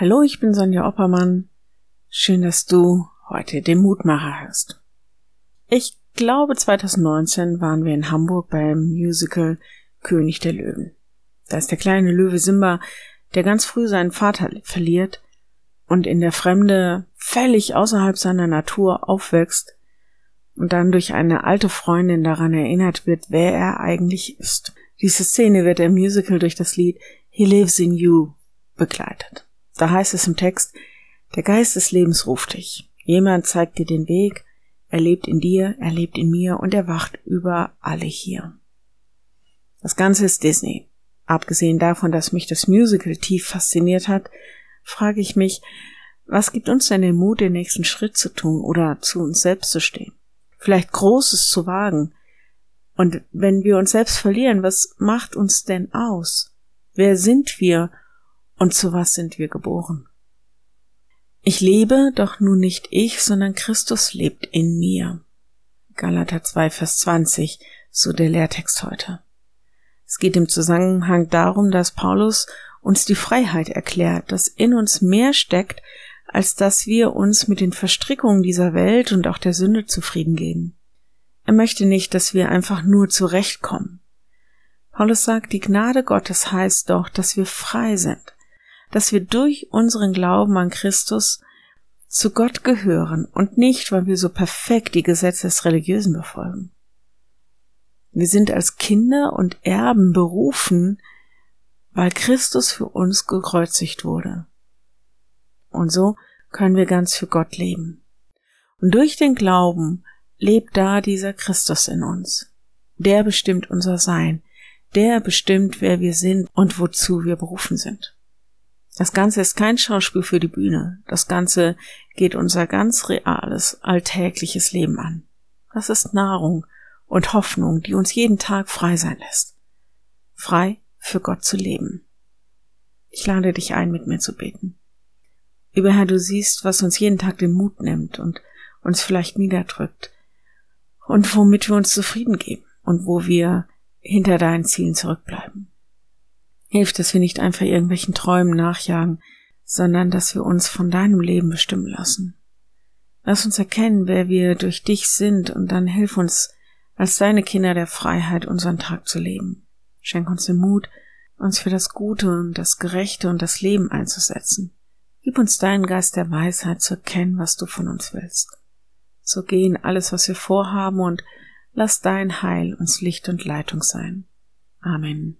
Hallo, ich bin Sonja Oppermann. Schön, dass du heute den Mutmacher hörst. Ich glaube, 2019 waren wir in Hamburg beim Musical König der Löwen. Da ist der kleine Löwe Simba, der ganz früh seinen Vater verliert und in der Fremde völlig außerhalb seiner Natur aufwächst und dann durch eine alte Freundin daran erinnert wird, wer er eigentlich ist. Diese Szene wird im Musical durch das Lied He Lives in You begleitet. Da heißt es im Text, der Geist des Lebens ruft dich. Jemand zeigt dir den Weg, er lebt in dir, er lebt in mir und er wacht über alle hier. Das Ganze ist Disney. Abgesehen davon, dass mich das Musical tief fasziniert hat, frage ich mich, was gibt uns denn den Mut, den nächsten Schritt zu tun oder zu uns selbst zu stehen? Vielleicht Großes zu wagen. Und wenn wir uns selbst verlieren, was macht uns denn aus? Wer sind wir und zu was sind wir geboren? Ich lebe, doch nun nicht ich, sondern Christus lebt in mir. Galater 2, Vers 20, so der Lehrtext heute. Es geht im Zusammenhang darum, dass Paulus uns die Freiheit erklärt, dass in uns mehr steckt, als dass wir uns mit den Verstrickungen dieser Welt und auch der Sünde zufrieden geben. Er möchte nicht, dass wir einfach nur zurechtkommen. Paulus sagt, die Gnade Gottes heißt doch, dass wir frei sind, dass wir durch unseren Glauben an Christus zu Gott gehören und nicht, weil wir so perfekt die Gesetze des Religiösen befolgen. Wir sind als Kinder und Erben berufen, weil Christus für uns gekreuzigt wurde. Und so können wir ganz für Gott leben. Und durch den Glauben lebt da dieser Christus in uns. Der bestimmt unser Sein. Der bestimmt, wer wir sind und wozu wir berufen sind. Das Ganze ist kein Schauspiel für die Bühne. Das Ganze geht unser ganz reales, alltägliches Leben an. Das ist Nahrung und Hoffnung, die uns jeden Tag frei sein lässt. Frei für Gott zu leben. Ich lade dich ein, mit mir zu beten. Lieber Herr, du siehst, was uns jeden Tag den Mut nimmt und uns vielleicht niederdrückt und womit wir uns zufrieden geben und wo wir hinter deinen Zielen zurückbleiben. Hilf, dass wir nicht einfach irgendwelchen Träumen nachjagen, sondern dass wir uns von deinem Leben bestimmen lassen. Lass uns erkennen, wer wir durch dich sind und dann hilf uns, als deine Kinder der Freiheit unseren Tag zu leben. Schenk uns den Mut, uns für das Gute und das Gerechte und das Leben einzusetzen. Gib uns deinen Geist der Weisheit zu erkennen, was du von uns willst. So geh in alles, was wir vorhaben und lass dein Heil uns Licht und Leitung sein. Amen.